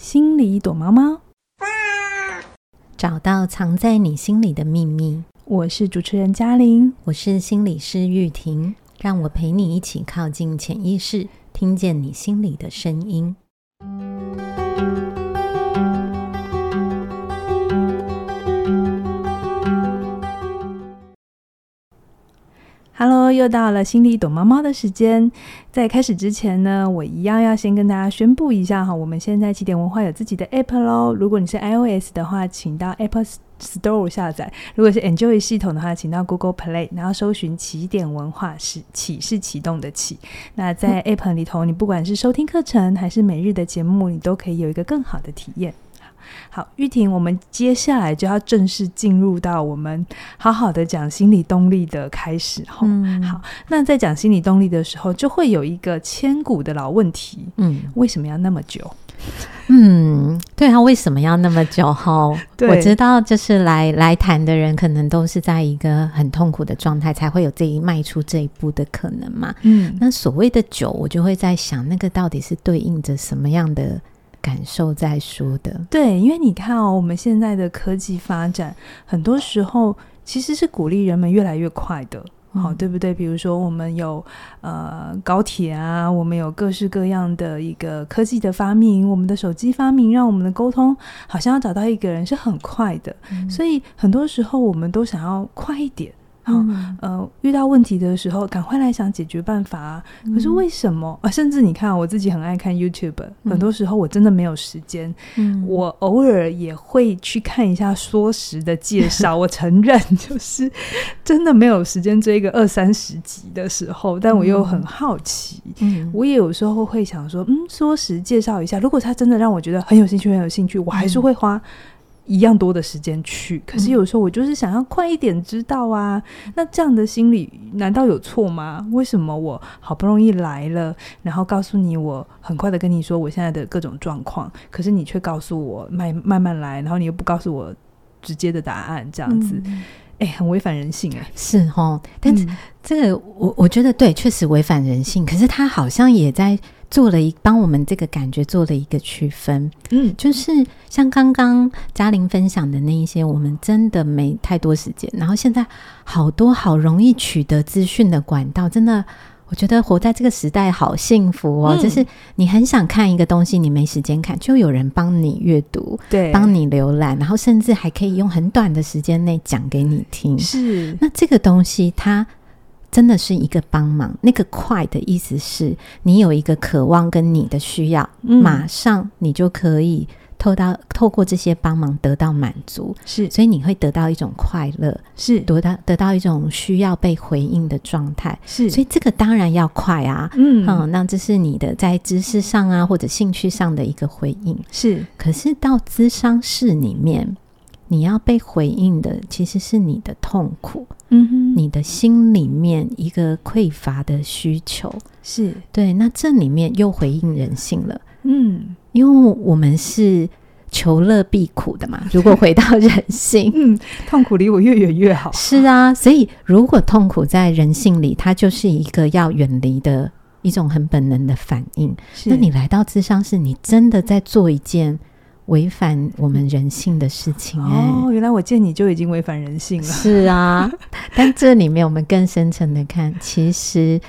心里躲猫猫，找到藏在你心里的秘密。我是主持人嘉玲，我是心理师玉婷，让我陪你一起靠近潜意识，听见你心里的声音。又到了心里躲猫猫的时间。在开始之前呢，我一样要先跟大家宣布一下哈，我们现在起点文化有自己的 App 喽。如果你是 iOS 的话，请到 Apple Store 下载；如果是 Android 系统的话，请到 Google Play，然后搜寻起点文化，是启是启动的启。那在 App 里头，你不管是收听课程还是每日的节目，你都可以有一个更好的体验。好，玉婷，我们接下来就要正式进入到我们好好的讲心理动力的开始哈。嗯，好，那在讲心理动力的时候，就会有一个千古的老问题，嗯，为什么要那么久？嗯，对啊，为什么要那么久？哈，我知道，就是来来谈的人，可能都是在一个很痛苦的状态，才会有这一迈出这一步的可能嘛。嗯，那所谓的久，我就会在想，那个到底是对应着什么样的？感受再说的，对，因为你看哦，我们现在的科技发展，很多时候其实是鼓励人们越来越快的，好、嗯，对不对？比如说，我们有呃高铁啊，我们有各式各样的一个科技的发明，我们的手机发明，让我们的沟通好像要找到一个人是很快的，嗯、所以很多时候我们都想要快一点。嗯、呃，遇到问题的时候，赶快来想解决办法啊！嗯、可是为什么啊？甚至你看，我自己很爱看 YouTube，、嗯、很多时候我真的没有时间。嗯，我偶尔也会去看一下说时的介绍。我承认，就是真的没有时间追个二三十集的时候，但我又很好奇。嗯，我也有时候会想说，嗯，说时介绍一下。如果他真的让我觉得很有兴趣，很有兴趣，我还是会花。一样多的时间去，可是有时候我就是想要快一点知道啊。嗯、那这样的心理难道有错吗？为什么我好不容易来了，然后告诉你我很快的跟你说我现在的各种状况，可是你却告诉我慢慢慢来，然后你又不告诉我直接的答案，这样子，哎、嗯欸，很违反人性哎、欸，是哦。但是这个我我觉得对，确实违反人性。可是他好像也在。做了一帮我们这个感觉做了一个区分，嗯，就是像刚刚嘉玲分享的那一些，我们真的没太多时间，然后现在好多好容易取得资讯的管道，真的，我觉得活在这个时代好幸福哦。嗯、就是你很想看一个东西，你没时间看，就有人帮你阅读，对，帮你浏览，然后甚至还可以用很短的时间内讲给你听。是，那这个东西它。真的是一个帮忙，那个快的意思是你有一个渴望跟你的需要，嗯、马上你就可以透到透过这些帮忙得到满足，是，所以你会得到一种快乐，是。得到得到一种需要被回应的状态，是，所以这个当然要快啊，嗯，嗯，那这是你的在知识上啊或者兴趣上的一个回应，是，可是到咨商室里面。你要被回应的其实是你的痛苦，嗯哼，你的心里面一个匮乏的需求，是对。那这里面又回应人性了，嗯，因为我们是求乐避苦的嘛。如果回到人性，嗯，痛苦离我越远越好。是啊，所以如果痛苦在人性里，它就是一个要远离的一种很本能的反应。那你来到智商是，你真的在做一件。违反我们人性的事情！哦，原来我见你就已经违反人性了。是啊，但这里面我们更深层的看，其实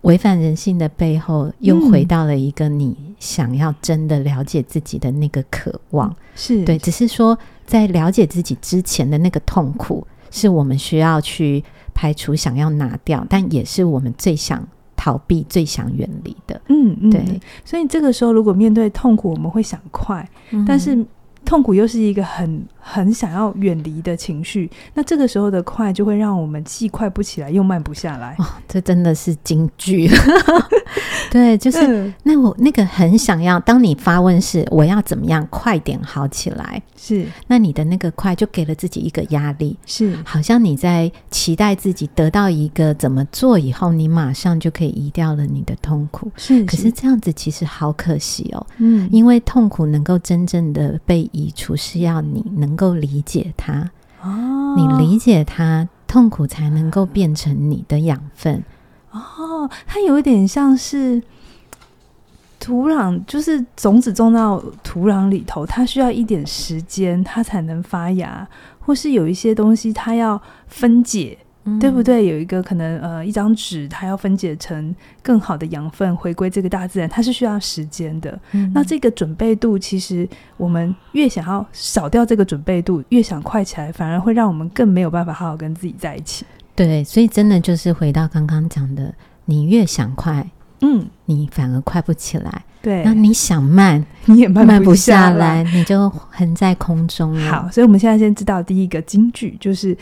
违反人性的背后，又回到了一个你想要真的了解自己的那个渴望。是对，只是说在了解自己之前的那个痛苦，是我们需要去排除、想要拿掉，但也是我们最想。逃避最想远离的，嗯嗯，对，所以这个时候如果面对痛苦，我们会想快，嗯、但是痛苦又是一个很很想要远离的情绪，那这个时候的快就会让我们既快不起来，又慢不下来。哦，这真的是金句。对，就是、嗯、那我那个很想要，当你发问是我要怎么样快点好起来，是。那你的那个快就给了自己一个压力，是。好像你在期待自己得到一个怎么做以后，你马上就可以移掉了你的痛苦，是，是。可是这样子其实好可惜哦，嗯，因为痛苦能够真正的被移除，是要你能够理解它，哦，你理解它，痛苦才能够变成你的养分。哦，它有一点像是，土壤就是种子种到土壤里头，它需要一点时间，它才能发芽，或是有一些东西它要分解。对不对？有一个可能，呃，一张纸它要分解成更好的养分，回归这个大自然，它是需要时间的。嗯、那这个准备度，其实我们越想要少掉这个准备度，越想快起来，反而会让我们更没有办法好好跟自己在一起。对，所以真的就是回到刚刚讲的，你越想快，嗯，你反而快不起来。对，那你想慢，你也慢不，慢不下来，你就横在空中了。好，所以我们现在先知道第一个金句就是。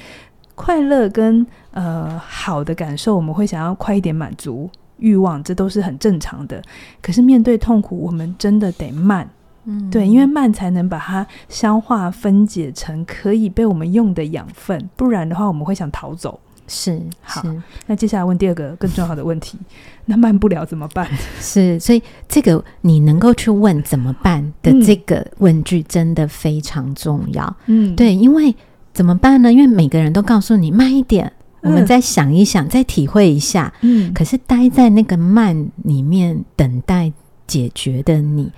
快乐跟呃好的感受，我们会想要快一点满足欲望，这都是很正常的。可是面对痛苦，我们真的得慢，嗯，对，因为慢才能把它消化分解成可以被我们用的养分，不然的话，我们会想逃走。是，好，那接下来问第二个更重要的问题，那慢不了怎么办？是，所以这个你能够去问怎么办的这个问句真的非常重要。嗯，对，因为。怎么办呢？因为每个人都告诉你慢一点，嗯、我们再想一想，再体会一下。嗯，可是待在那个慢里面等待解决的你，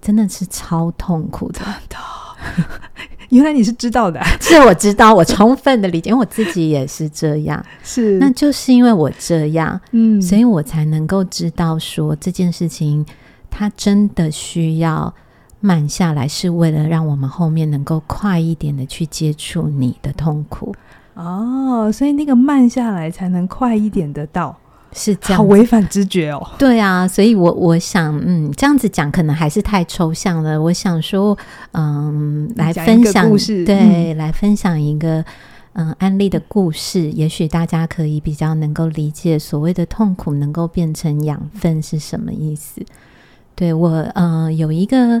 真的是超痛苦的。原来你是知道的，是我知道，我充分的理解，因为我自己也是这样。是，那就是因为我这样，嗯，所以我才能够知道说这件事情，它真的需要。慢下来是为了让我们后面能够快一点的去接触你的痛苦哦，所以那个慢下来才能快一点得到，是这样，好违反直觉哦。对啊，所以我我想，嗯，这样子讲可能还是太抽象了。我想说，嗯，来分享故事，对，嗯、来分享一个嗯案例的故事，也许大家可以比较能够理解所谓的痛苦能够变成养分是什么意思。对我，嗯，有一个。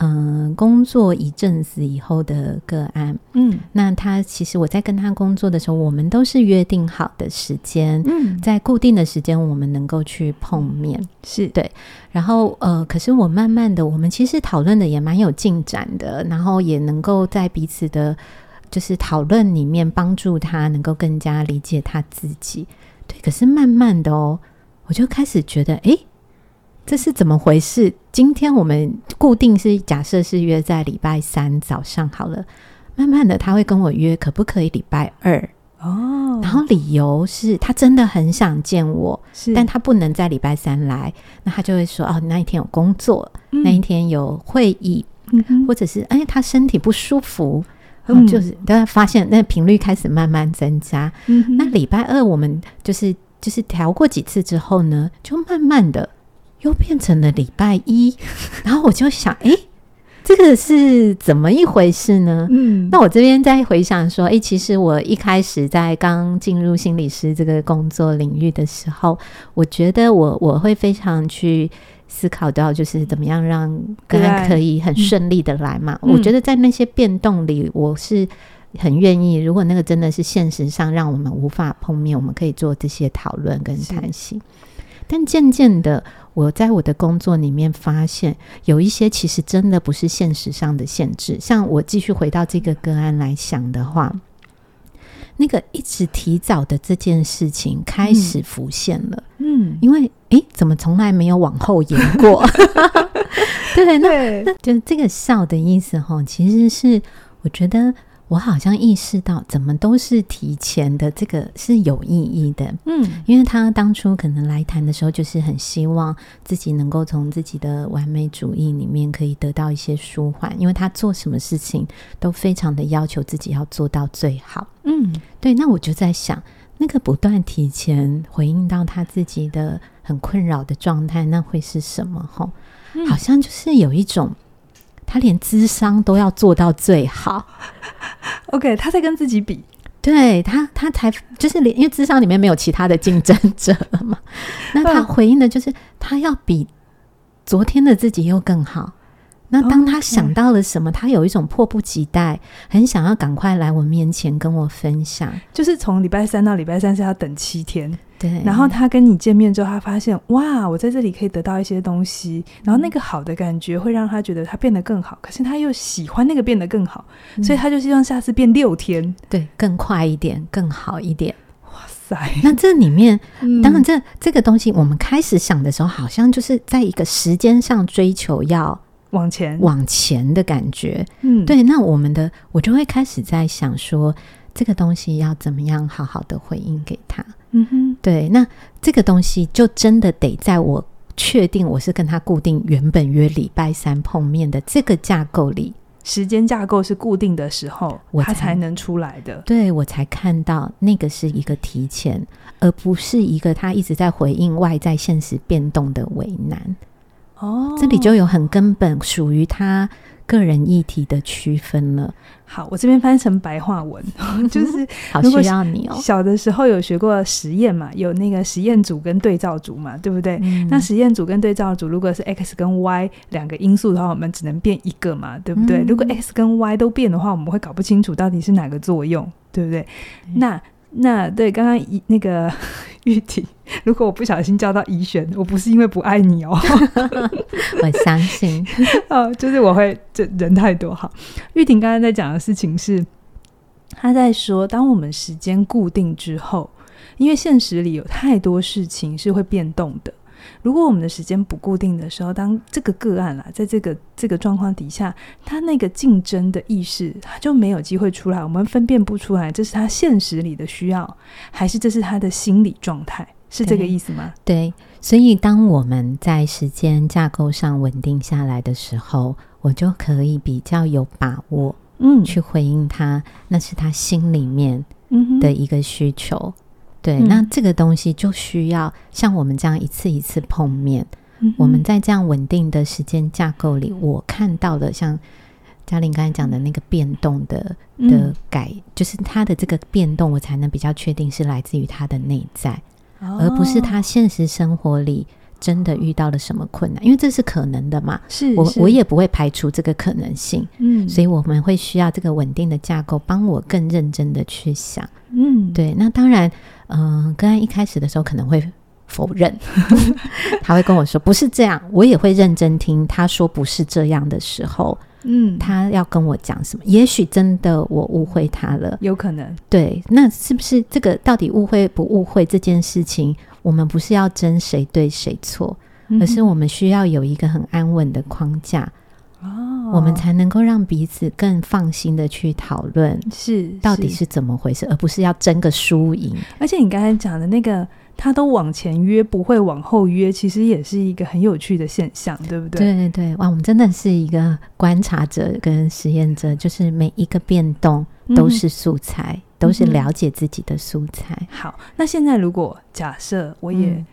嗯，工作一阵子以后的个案，嗯，那他其实我在跟他工作的时候，我们都是约定好的时间，嗯，在固定的时间我们能够去碰面，是对。然后呃，可是我慢慢的，我们其实讨论的也蛮有进展的，然后也能够在彼此的，就是讨论里面帮助他能够更加理解他自己。对，可是慢慢的哦，我就开始觉得，诶。这是怎么回事？今天我们固定是假设是约在礼拜三早上好了，慢慢的他会跟我约，可不可以礼拜二？哦，然后理由是他真的很想见我，是，但他不能在礼拜三来，那他就会说哦，那一天有工作，嗯、那一天有会议，嗯、或者是哎，他身体不舒服，嗯、就是大家发现那频率开始慢慢增加。嗯、那礼拜二我们就是就是调过几次之后呢，就慢慢的。又变成了礼拜一，然后我就想，哎，这个是怎么一回事呢？嗯，那我这边在回想说，哎，其实我一开始在刚进入心理师这个工作领域的时候，我觉得我我会非常去思考到，就是怎么样让个案可以很顺利的来嘛。嗯，我觉得在那些变动里，我是很愿意。如果那个真的是现实上让我们无法碰面，我们可以做这些讨论跟谈心。但渐渐的，我在我的工作里面发现，有一些其实真的不是现实上的限制。像我继续回到这个个案来想的话，那个一直提早的这件事情开始浮现了。嗯，因为诶，怎么从来没有往后延过？对，那那就这个笑的意思哈，其实是我觉得。我好像意识到，怎么都是提前的，这个是有意义的。嗯，因为他当初可能来谈的时候，就是很希望自己能够从自己的完美主义里面可以得到一些舒缓，因为他做什么事情都非常的要求自己要做到最好。嗯，对。那我就在想，那个不断提前回应到他自己的很困扰的状态，那会是什么？吼，好像就是有一种。他连智商都要做到最好，OK，他在跟自己比，对他，他才就是连因为智商里面没有其他的竞争者了嘛，那他回应的就是他要比昨天的自己又更好。那当他想到了什么，他有一种迫不及待，很想要赶快来我面前跟我分享。就是从礼拜三到礼拜三是要等七天，对。然后他跟你见面之后，他发现哇，我在这里可以得到一些东西，然后那个好的感觉会让他觉得他变得更好。可是他又喜欢那个变得更好，所以他就希望下次变六天，对，更快一点，更好一点。哇塞！那这里面，嗯、当然这这个东西，我们开始想的时候，好像就是在一个时间上追求要往前往前的感觉。嗯，对。那我们的我就会开始在想说，这个东西要怎么样好好的回应给他。嗯哼，对。那这个东西就真的得在我确定我是跟他固定原本约礼拜三碰面的这个架构里。时间架构是固定的时候，我才，才能出来的。对，我才看到那个是一个提前，而不是一个他一直在回应外在现实变动的为难。哦，这里就有很根本属于他。个人议题的区分了。好，我这边翻成白话文，就是 好需要你哦。小的时候有学过实验嘛，有那个实验组跟对照组嘛，对不对？嗯、那实验组跟对照组，如果是 x 跟 y 两个因素的话，我们只能变一个嘛，对不对？嗯、如果 x 跟 y 都变的话，我们会搞不清楚到底是哪个作用，对不对？嗯、那那对，刚刚一那个 玉婷，如果我不小心叫到怡璇，我不是因为不爱你哦，我相信哦，就是我会这人太多哈。玉婷刚刚在讲的事情是，她在说，当我们时间固定之后，因为现实里有太多事情是会变动的。如果我们的时间不固定的时候，当这个个案啦，在这个这个状况底下，他那个竞争的意识，他就没有机会出来。我们分辨不出来，这是他现实里的需要，还是这是他的心理状态？是这个意思吗？对，对，所以当我们在时间架构上稳定下来的时候，我就可以比较有把握，嗯，去回应他，那是他心里面的一个需求。对，那这个东西就需要像我们这样一次一次碰面。嗯、我们在这样稳定的时间架构里，我看到的像嘉玲刚才讲的那个变动的的改，嗯、就是他的这个变动，我才能比较确定是来自于他的内在，哦、而不是他现实生活里真的遇到了什么困难，因为这是可能的嘛。是，我我也不会排除这个可能性。嗯，所以我们会需要这个稳定的架构，帮我更认真的去想。嗯，对，那当然。嗯，刚刚一开始的时候可能会否认，他会跟我说不是这样，我也会认真听他说不是这样的时候，嗯，他要跟我讲什么？也许真的我误会他了，有可能。对，那是不是这个到底误会不误会这件事情？我们不是要争谁对谁错，而是我们需要有一个很安稳的框架。哦，我们才能够让彼此更放心的去讨论，是到底是怎么回事，而不是要争个输赢。而且你刚才讲的那个，他都往前约，不会往后约，其实也是一个很有趣的现象，对不对？对对对，哇，我们真的是一个观察者跟实验者，就是每一个变动都是素材，嗯、都是了解自己的素材。嗯、好，那现在如果假设我也、嗯。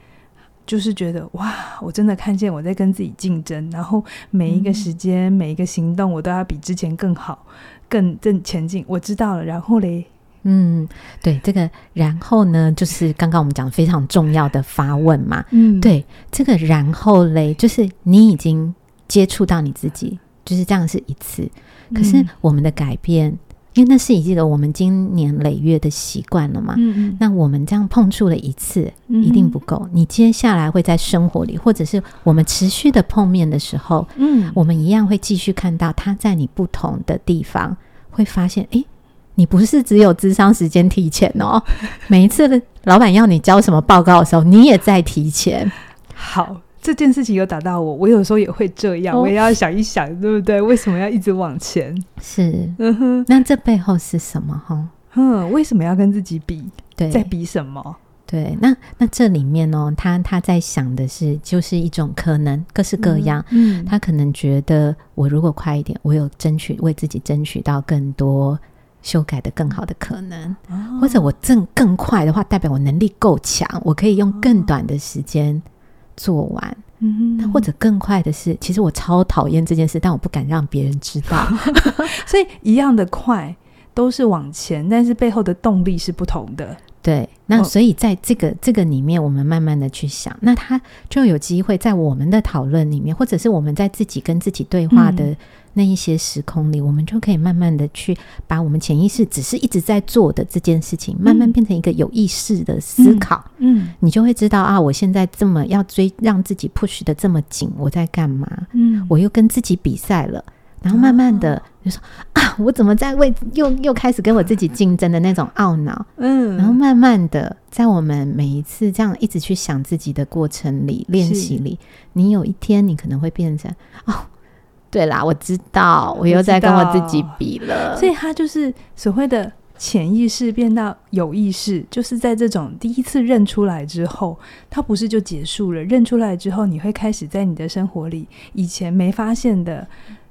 就是觉得哇，我真的看见我在跟自己竞争，然后每一个时间、嗯、每一个行动，我都要比之前更好、更更前进。我知道了，然后嘞，嗯，对，这个然后呢，就是刚刚我们讲非常重要的发问嘛，嗯，对，这个然后嘞，就是你已经接触到你自己，就是这样是一次，可是我们的改变。嗯因为那是一个我们经年累月的习惯了嘛，嗯嗯，那我们这样碰触了一次，一定不够。你接下来会在生活里，或者是我们持续的碰面的时候，嗯，我们一样会继续看到他在你不同的地方，会发现，诶，你不是只有智商时间提前哦，每一次的老板要你交什么报告的时候，你也在提前。好。这件事情有打到我，我有时候也会这样，哦、我也要想一想，对不对？为什么要一直往前？是，嗯哼，那这背后是什么？哈，嗯，为什么要跟自己比？对，在比什么？对，那那这里面呢、哦，他他在想的是，就是一种可能，各式各样。嗯，嗯，他可能觉得，我如果快一点，我有争取为自己争取到更多修改的更好的可能，哦、或者我正更快的话，代表我能力够强，我可以用更短的时间。做完，嗯，那或者更快的是，其实我超讨厌这件事，但我不敢让别人知道，所以一样的快都是往前，但是背后的动力是不同的。对，那所以在这个、哦、这个里面，我们慢慢的去想，那他就有机会在我们的讨论里面，或者是我们在自己跟自己对话的那一些时空里，嗯、我们就可以慢慢的去把我们潜意识只是一直在做的这件事情，嗯、慢慢变成一个有意识的思考。嗯，嗯你就会知道啊，我现在这么要追，让自己 push 的这么紧，我在干嘛？嗯，我又跟自己比赛了。然后慢慢的就说、哦、啊，我怎么在为又又开始跟我自己竞争的那种懊恼，嗯，然后慢慢的在我们每一次这样一直去想自己的过程里练习里，你有一天你可能会变成哦，对啦，我知道我又在跟我自己比了，所以他就是所谓的。潜意识变到有意识，就是在这种第一次认出来之后，他不是就结束了。认出来之后，你会开始在你的生活里以前没发现的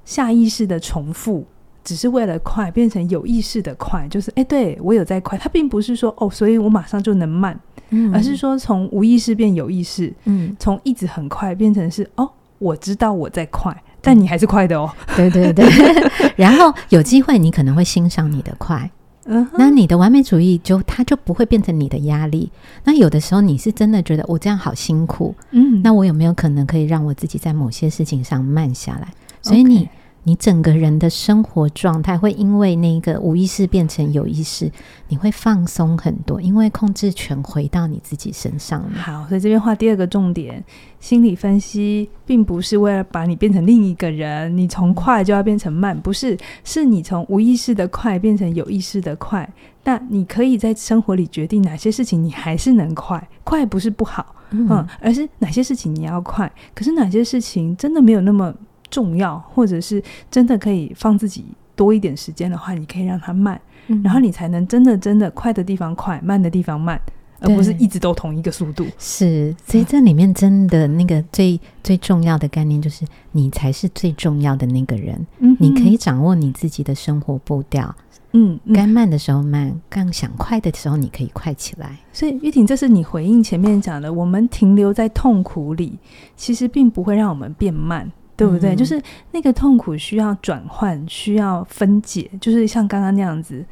下意识的重复，只是为了快变成有意识的快，就是哎，对我有在快。它并不是说哦，所以我马上就能慢，嗯，而是说从无意识变有意识，嗯，从一直很快变成是哦，我知道我在快，但你还是快的哦。对对对，然后有机会你可能会欣赏你的快。嗯，那你的完美主义就它就不会变成你的压力。那有的时候你是真的觉得我这样好辛苦，嗯，那我有没有可能可以让我自己在某些事情上慢下来？所以你。你整个人的生活状态会因为那个无意识变成有意识，你会放松很多，因为控制权回到你自己身上。好，所以这边画第二个重点：心理分析并不是为了把你变成另一个人，你从快就要变成慢，不是，是你从无意识的快变成有意识的快。那你可以在生活里决定哪些事情你还是能快，快不是不好，嗯，嗯，而是哪些事情你要快，可是哪些事情真的没有那么。重要，或者是真的可以放自己多一点时间的话，你可以让它慢，嗯，然后你才能真的真的快的地方快，慢的地方慢，而不是一直都同一个速度。是，所以这里面真的那个最最重要的概念就是，你才是最重要的那个人。嗯，你可以掌握你自己的生活步调。嗯，该慢的时候慢，刚想快的时候，你可以快起来。所以玉婷，这是你回应前面讲的，我们停留在痛苦里，其实并不会让我们变慢。对不对？嗯、就是那个痛苦需要转换，需要分解，就是像刚刚那样子，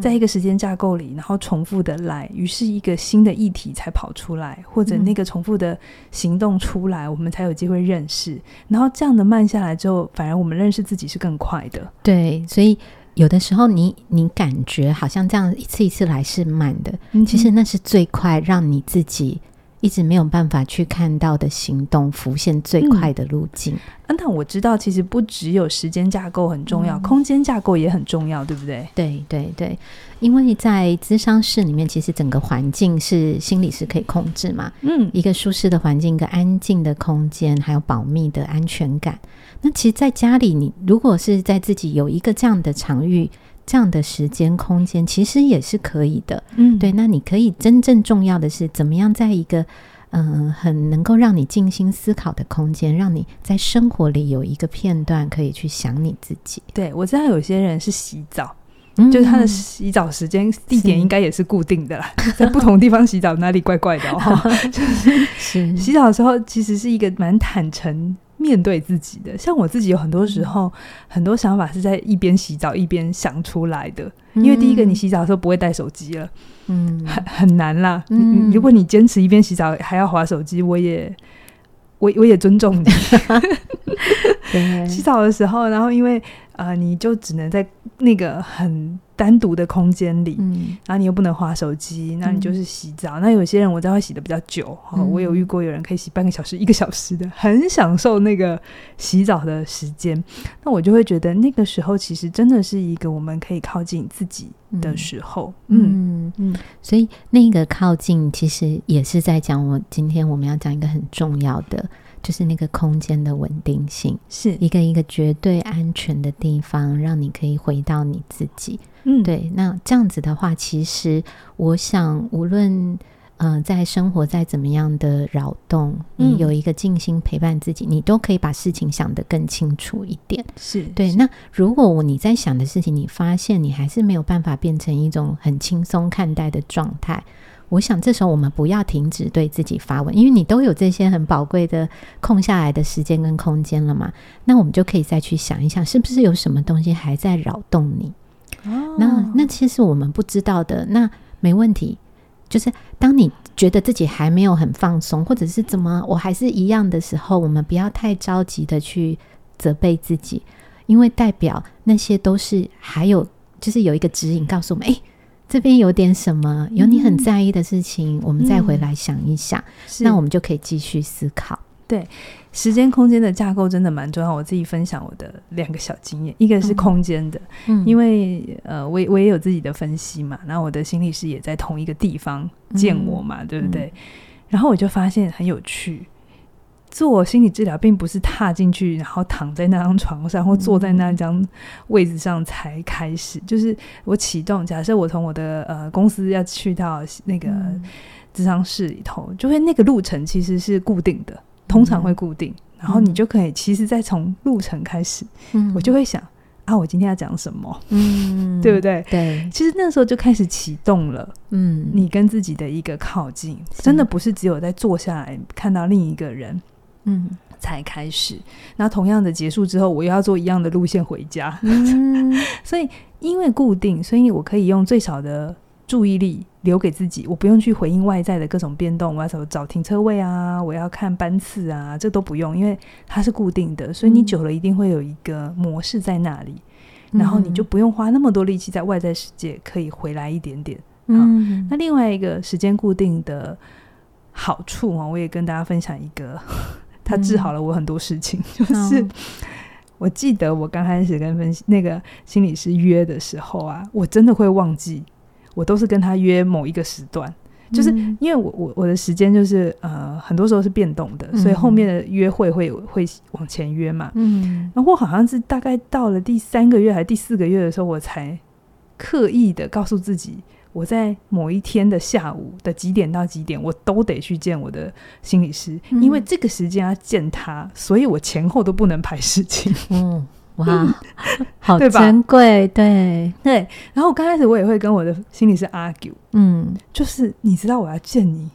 在一个时间架构里，然后重复的来，于是一个新的议题才跑出来，或者那个重复的行动出来，我们才有机会认识。然后这样的慢下来之后，反而我们认识自己是更快的。对，所以有的时候你你感觉好像这样一次一次来是慢的，嗯、其实那是最快让你自己。一直没有办法去看到的行动，浮现最快的路径。嗯，那我知道，其实不只有时间架构很重要，嗯，空间架构也很重要，对不对？对对对，因为在咨商室里面，其实整个环境是心理是可以控制嘛。嗯，一个舒适的环境，一个安静的空间，还有保密的安全感。那其实，在家里，你如果是在自己有一个这样的场域。这样的时间空间其实也是可以的，嗯，对。那你可以真正重要的是，怎么样在一个嗯、呃、很能够让你静心思考的空间，让你在生活里有一个片段可以去想你自己。对，我知道有些人是洗澡，嗯、就是他的洗澡时间地点应该也是固定的啦，在不同地方洗澡哪里怪怪的哦。就是是洗澡的时候，其实是一个蛮坦诚。面对自己的，像我自己有很多时候，嗯、很多想法是在一边洗澡一边想出来的。因为第一个，你洗澡的时候不会带手机了，嗯，很很难啦。嗯，如果你坚持一边洗澡还要划手机，我也我我也尊重你。洗澡的时候，然后因为呃，你就只能在那个很。单独的空间里，嗯，然后你又不能划手机，那你就是洗澡。嗯、那有些人我知道会洗的比较久，嗯，我有遇过有人可以洗半个小时、一个小时的，很享受那个洗澡的时间。那我就会觉得那个时候其实真的是一个我们可以靠近自己的时候。嗯嗯，所以那个靠近其实也是在讲我今天我们要讲一个很重要的。就是那个空间的稳定性，是一个一个绝对安全的地方，让你可以回到你自己。嗯，对。那这样子的话，其实我想，无论嗯、呃，在生活再怎么样的扰动，你有一个静心陪伴自己，嗯，你都可以把事情想得更清楚一点。是对。那如果你在想的事情，你发现你还是没有办法变成一种很轻松看待的状态。我想这时候我们不要停止对自己发问，因为你都有这些很宝贵的空下来的时间跟空间了嘛。那我们就可以再去想一想，是不是有什么东西还在扰动你？哦，那那其实我们不知道的，那没问题。就是当你觉得自己还没有很放松，或者是怎么我还是一样的时候，我们不要太着急的去责备自己，因为代表那些都是还有，就是有一个指引告诉我们，诶。这边有点什么，有你很在意的事情，嗯、我们再回来想一想，嗯、那我们就可以继续思考。对，时间空间的架构真的蛮重要。我自己分享我的两个小经验，一个是空间的，嗯，因为呃，我我也有自己的分析嘛，然后我的心理师也在同一个地方见我嘛，嗯、对不对？嗯、然后我就发现很有趣，做心理治疗并不是踏进去，然后躺在那张床上或坐在那张位置上才开始，嗯、就是我启动。假设我从我的呃公司要去到那个智商室里头，就会那个路程其实是固定的。通常会固定，嗯、然后你就可以，其实再从路程开始，嗯、我就会想啊，我今天要讲什么，嗯，对不对？对，其实那时候就开始启动了，嗯，你跟自己的一个靠近，真的不是只有在坐下来看到另一个人，嗯，才开始。那同样的结束之后，我又要做一样的路线回家，嗯、所以因为固定，所以我可以用最少的。注意力留给自己，我不用去回应外在的各种变动。我要找找停车位啊，我要看班次啊，这都不用，因为它是固定的。所以你久了一定会有一个模式在那里，嗯、然后你就不用花那么多力气在外在世界，可以回来一点点。嗯，那另外一个时间固定的好处啊，我也跟大家分享一个，它治好了我很多事情。嗯、就是我记得我刚开始跟分析那个心理师约的时候啊，我真的会忘记。我都是跟他约某一个时段，就是因为我我我的时间就是呃很多时候是变动的，所以后面的约会会会往前约嘛。嗯，然后我好像是大概到了第三个月还是第四个月的时候，我才刻意的告诉自己，我在某一天的下午的几点到几点，我都得去见我的心理师，因为这个时间要见他，所以我前后都不能排事情。嗯。哇，好珍贵，对对。然后我刚开始我也会跟我的心理师 argue，嗯，就是你知道我要见你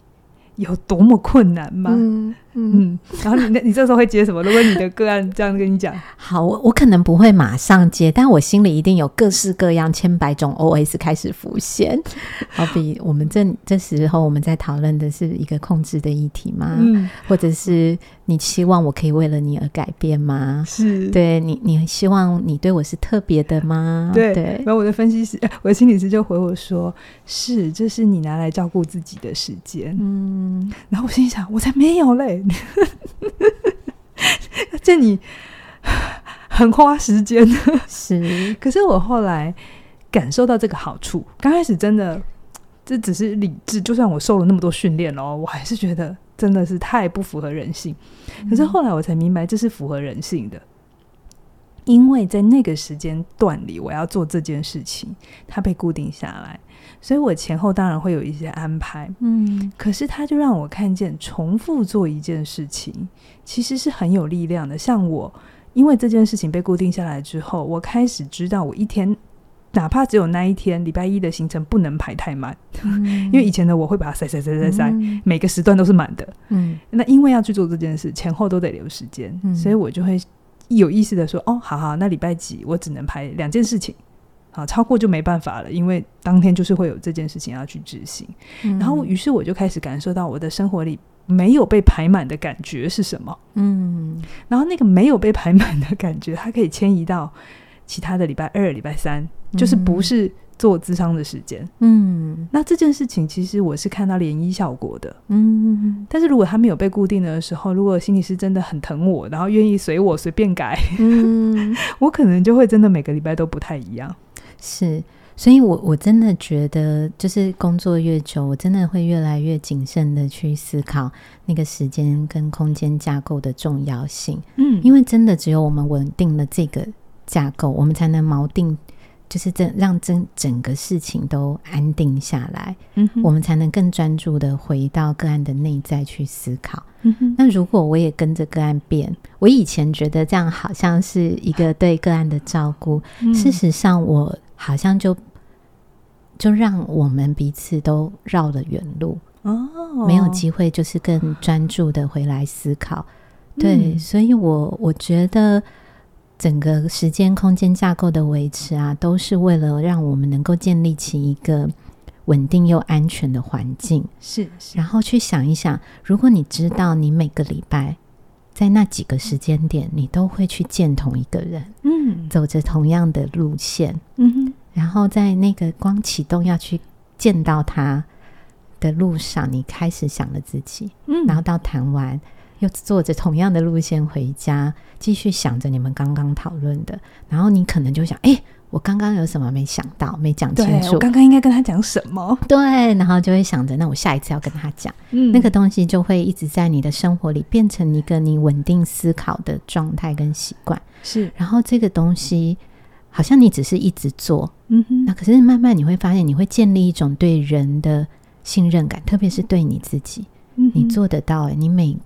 有多么困难吗？嗯嗯，然后你你这时候会接什么？如果你的个案这样跟你讲，好，我我可能不会马上接，但我心里一定有各式各样千百种 OS 开始浮现。好比我们这这时候我们在讨论的是一个控制的议题吗？嗯，或者是你期望我可以为了你而改变吗？是，对你，你希望你对我是特别的吗？对对。然后我的分析师，我的心理师就回我说：“是，这是你拿来照顾自己的时间。”嗯，然后我心里想，我才没有嘞。见你很花时间，是。可是我后来感受到这个好处，刚开始真的这只是理智，就算我受了那么多训练哦，我还是觉得真的是太不符合人性。可是后来我才明白，这是符合人性的。因为在那个时间段里，我要做这件事情，它被固定下来，所以我前后当然会有一些安排。嗯，可是它就让我看见，重复做一件事情其实是很有力量的。像我，因为这件事情被固定下来之后，我开始知道，我一天哪怕只有那一天礼拜一的行程不能排太满，嗯、因为以前的我会把它塞塞塞塞塞，嗯、每个时段都是满的。嗯，那因为要去做这件事，前后都得留时间，嗯、所以我就会。有意识的说，哦，好好，那礼拜几我只能排两件事情，好，超过就没办法了，因为当天就是会有这件事情要去执行。嗯、然后，于是我就开始感受到我的生活里没有被排满的感觉是什么。嗯，然后那个没有被排满的感觉，它可以迁移到其他的礼拜二、礼拜三，就是不是。做咨商的时间，嗯，那这件事情其实我是看到涟漪效果的，嗯，但是如果他没有被固定的时候，如果心理师真的很疼我，然后愿意随我随便改，嗯，我可能就会真的每个礼拜都不太一样。是，所以我我真的觉得，就是工作越久，我真的会越来越谨慎的去思考那个时间跟空间架构的重要性，嗯，因为真的只有我们稳定了这个架构，我们才能锚定。就是这让整整个事情都安定下来，我们才能更专注的回到个案的内在去思考。嗯，那如果我也跟着个案变，我以前觉得这样好像是一个对个案的照顾，嗯、事实上我好像就就让我们彼此都绕了远路哦，没有机会就是更专注的回来思考。嗯、对，所以我我觉得。整个时间空间架构的维持啊，都是为了让我们能够建立起一个稳定又安全的环境。是，是，然后去想一想，如果你知道你每个礼拜在那几个时间点，你都会去见同一个人，嗯，走着同样的路线，嗯哼，然后在那个光启动要去见到他的路上，你开始想了自己，嗯，然后到谈完。又坐着同样的路线回家，继续想着你们刚刚讨论的，然后你可能就想，哎，我刚刚有什么没想到，没讲清楚，我刚刚应该跟他讲什么？对，然后就会想着，那我下一次要跟他讲，嗯，那个东西就会一直在你的生活里变成一个你稳定思考的状态跟习惯，是，然后这个东西。好像你只是一直做，嗯哼，那可是慢慢你会发现，你会建立一种对人的信任感，特别是对你自己，嗯，你做得到。你每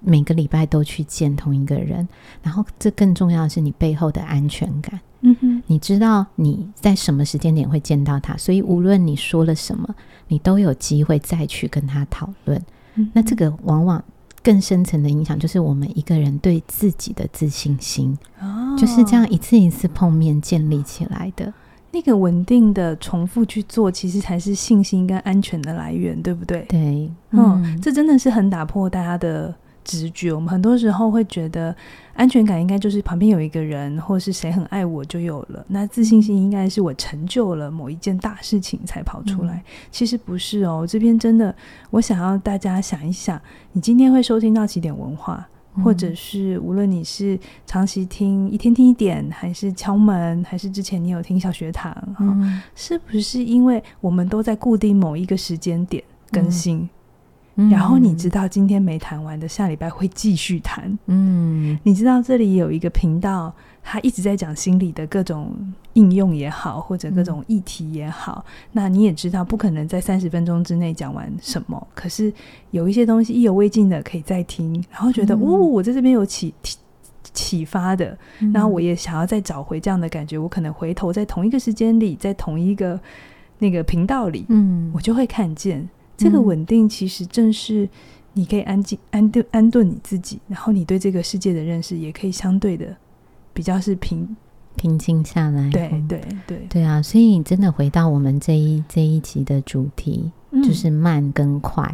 每个礼拜都去见同一个人，然后这更重要的是你背后的安全感，嗯哼，你知道你在什么时间点会见到他，所以无论你说了什么，你都有机会再去跟他讨论。嗯，那这个往往。更深层的影响就是我们一个人对自己的自信心，哦，就是这样一次一次碰面建立起来的。那个稳定的重复去做，其实才是信心跟安全的来源，对不对？对，嗯，嗯，这真的是很打破大家的。直觉，我们很多时候会觉得安全感应该就是旁边有一个人，或是谁很爱我就有了。那自信心应该是我成就了某一件大事情才跑出来。嗯、其实不是哦，这边真的，我想要大家想一想，你今天会收听到几点文化，或者是无论你是长期听一天听一点，还是敲门，还是之前你有听小学堂，嗯哦、是不是因为我们都在固定某一个时间点更新？嗯然后你知道今天没谈完的，下礼拜会继续谈。嗯，你知道这里有一个频道，他一直在讲心理的各种应用也好，或者各种议题也好。嗯、那你也知道，不可能在三十分钟之内讲完什么。可是有一些东西意犹未尽的，可以再听，然后觉得，嗯、哦，我在这边有启启发的，嗯、然后我也想要再找回这样的感觉。我可能回头在同一个时间里，在同一个那个频道里，嗯，我就会看见。这个稳定其实正是你可以安静、安顿、安顿你自己，然后你对这个世界的认识也可以相对的比较是平平静下来。对对对对啊！所以你真的回到我们这一这一集的主题，就是慢跟快。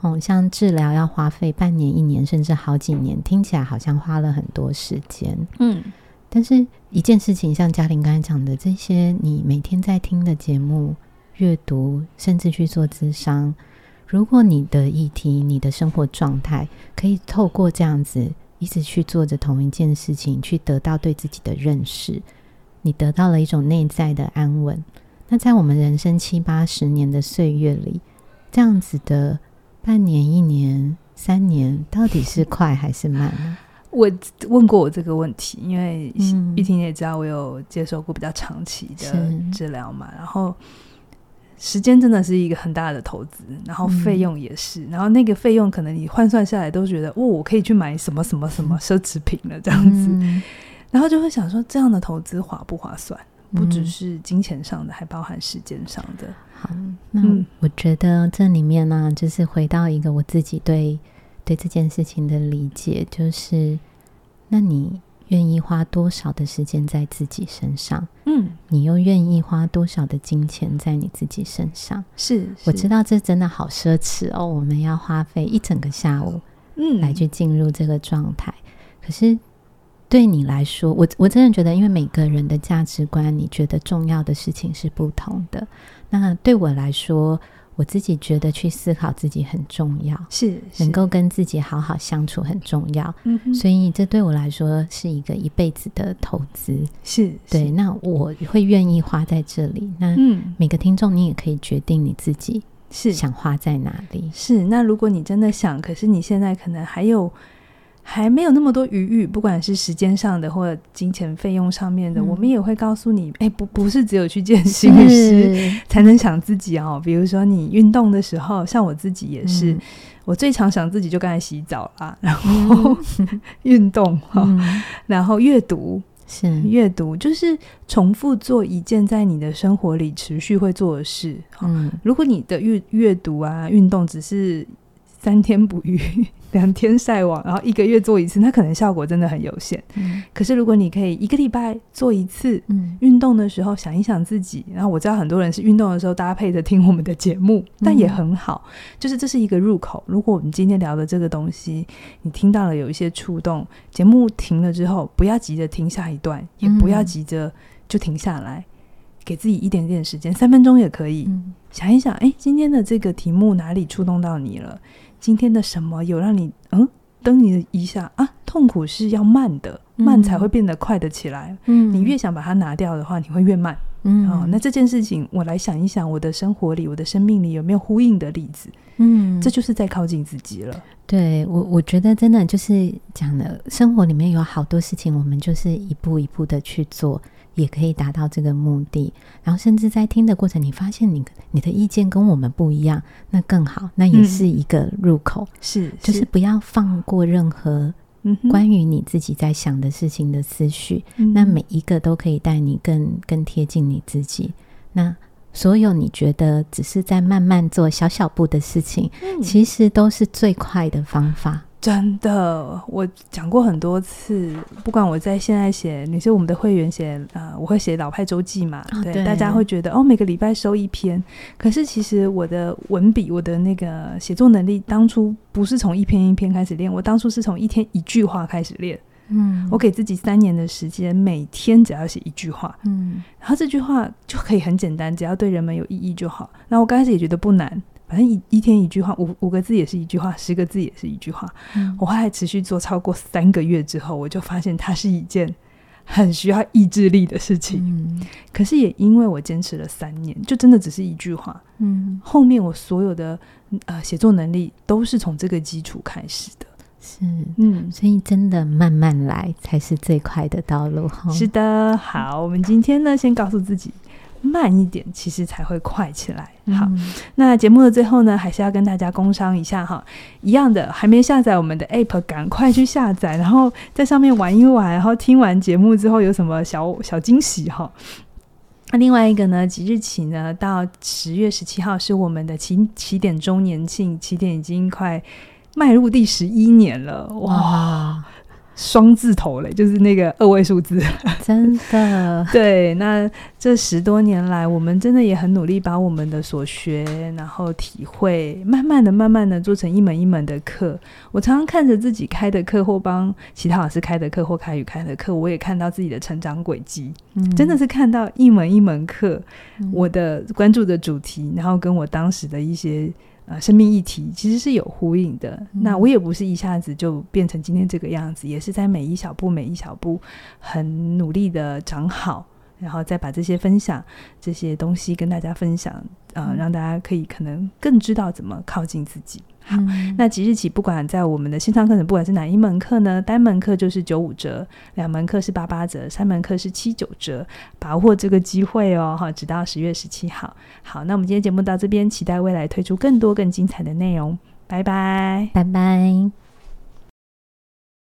哦、嗯，像治疗要花费半年、一年，甚至好几年，听起来好像花了很多时间。嗯，但是一件事情，像嘉玲刚才讲的这些，你每天在听的节目。阅读，甚至去做咨商。如果你的议题、你的生活状态，可以透过这样子一直去做着同一件事情，去得到对自己的认识，你得到了一种内在的安稳。那在我们人生七八十年的岁月里，这样子的半年、一年、三年，到底是快还是慢呢？我问过我这个问题，因为玉婷也知道我有接受过比较长期的治疗嘛，然后。时间真的是一个很大的投资，然后费用也是，嗯、然后那个费用可能你换算下来都觉得，哦，我可以去买什么什么什么奢侈品了这样子，嗯、然后就会想说，这样的投资划不划算？不只是金钱上的，还包含时间上的。好，那我觉得这里面呢，就是回到一个我自己对对这件事情的理解，就是那你。愿意花多少的时间在自己身上？嗯，你又愿意花多少的金钱在你自己身上？是，是我知道这真的好奢侈哦。我们要花费一整个下午，嗯，来去进入这个状态。嗯、可是对你来说，我我真的觉得，因为每个人的价值观，你觉得重要的事情是不同的。那对我来说，我自己觉得去思考自己很重要，是，是能够跟自己好好相处很重要，嗯哼，所以这对我来说是一个一辈子的投资，是，对。那我会愿意花在这里。那每个听众，你也可以决定你自己是想花在哪里。是，那如果你真的想，可是你现在可能还有。还没有那么多余裕，不管是时间上的或者金钱费用上面的，嗯、我们也会告诉你，哎、欸，不，不是只有去见心理师才能想自己哦。比如说你运动的时候，像我自己也是，嗯、我最常想自己就刚才洗澡啦，然后运、嗯、动然后阅读是。阅读，就是重复做一件在你的生活里持续会做的事。嗯，如果你的阅阅读啊、运动只是三天捕鱼。两天晒网，然后一个月做一次，那可能效果真的很有限。嗯、可是如果你可以一个礼拜做一次，嗯，运动的时候想一想自己，然后我知道很多人是运动的时候搭配着听我们的节目，但也很好，嗯、就是这是一个入口。如果我们今天聊的这个东西，你听到了有一些触动，节目停了之后，不要急着听下一段，也不要急着就停下来，给自己一点点时间，三分钟也可以，嗯、想一想，哎，今天的这个题目哪里触动到你了？今天的什么有让你嗯噔蹬你一下啊，痛苦是要慢的，慢才会变得快的起来。嗯，你越想把它拿掉的话，你会越慢。嗯，哦，那这件事情我来想一想，我的生活里、我的生命里有没有呼应的例子？嗯，这就是在靠近自己了。对我，我觉得真的就是讲的，生活里面有好多事情，我们就是一步一步的去做，也可以达到这个目的。然后，甚至在听的过程，你发现你你的意见跟我们不一样，那更好，那也是一个入口。嗯、是，就是不要放过任何关于你自己在想的事情的思绪，嗯、那每一个都可以带你更更贴近你自己。那。所有你觉得只是在慢慢做小小步的事情，嗯、其实都是最快的方法。真的，我讲过很多次，不管我在现在写，你是我们的会员写，呃，我会写老派周记嘛，哦、对，对大家会觉得哦，每个礼拜收一篇。可是其实我的文笔，我的那个写作能力，当初不是从一篇一篇开始练，我当初是从一天一句话开始练。嗯，我给自己三年的时间，每天只要写一句话，嗯，然后这句话就可以很简单，只要对人们有意义就好。那我刚开始也觉得不难，反正一一天一句话，五五个字也是一句话，十个字也是一句话。嗯，我后来持续做超过三个月之后，我就发现它是一件很需要意志力的事情。嗯，可是也因为我坚持了三年，就真的只是一句话。嗯，后面我所有的呃写作能力都是从这个基础开始的。是，嗯，所以真的慢慢来才是最快的道路。是的，好，我们今天呢，先告诉自己慢一点，其实才会快起来。好，嗯、那节目的最后呢，还是要跟大家工商一下哈，一样的，还没下载我们的 App，赶快去下载，然后在上面玩一玩，然后听完节目之后有什么小小惊喜哈。那另外一个呢，即日起呢，到十月十七号是我们的起起点周年庆，起点已经快。迈入第十一年了，哇，双字头嘞，就是那个二位数字，真的。对，那这十多年来，我们真的也很努力，把我们的所学，然后体会，慢慢的、慢慢的做成一门一门的课。我常常看着自己开的课，或帮其他老师开的课，或凯宇开的课，我也看到自己的成长轨迹。嗯，真的是看到一门一门课，嗯，我的关注的主题，然后跟我当时的一些。呃，生命议题其实是有呼应的。嗯、那我也不是一下子就变成今天这个样子，也是在每一小步、每一小步很努力的长好，然后再把这些分享这些东西跟大家分享，呃，让大家可以可能更知道怎么靠近自己。好，嗯、那即日起，不管在我们的线上课程，不管是哪一门课呢，单门课就是九五折，两门课是八八折，三门课是七九折，把握这个机会哦，哈，直到十月十七号。好，那我们今天节目到这边，期待未来推出更多更精彩的内容，拜拜，拜拜。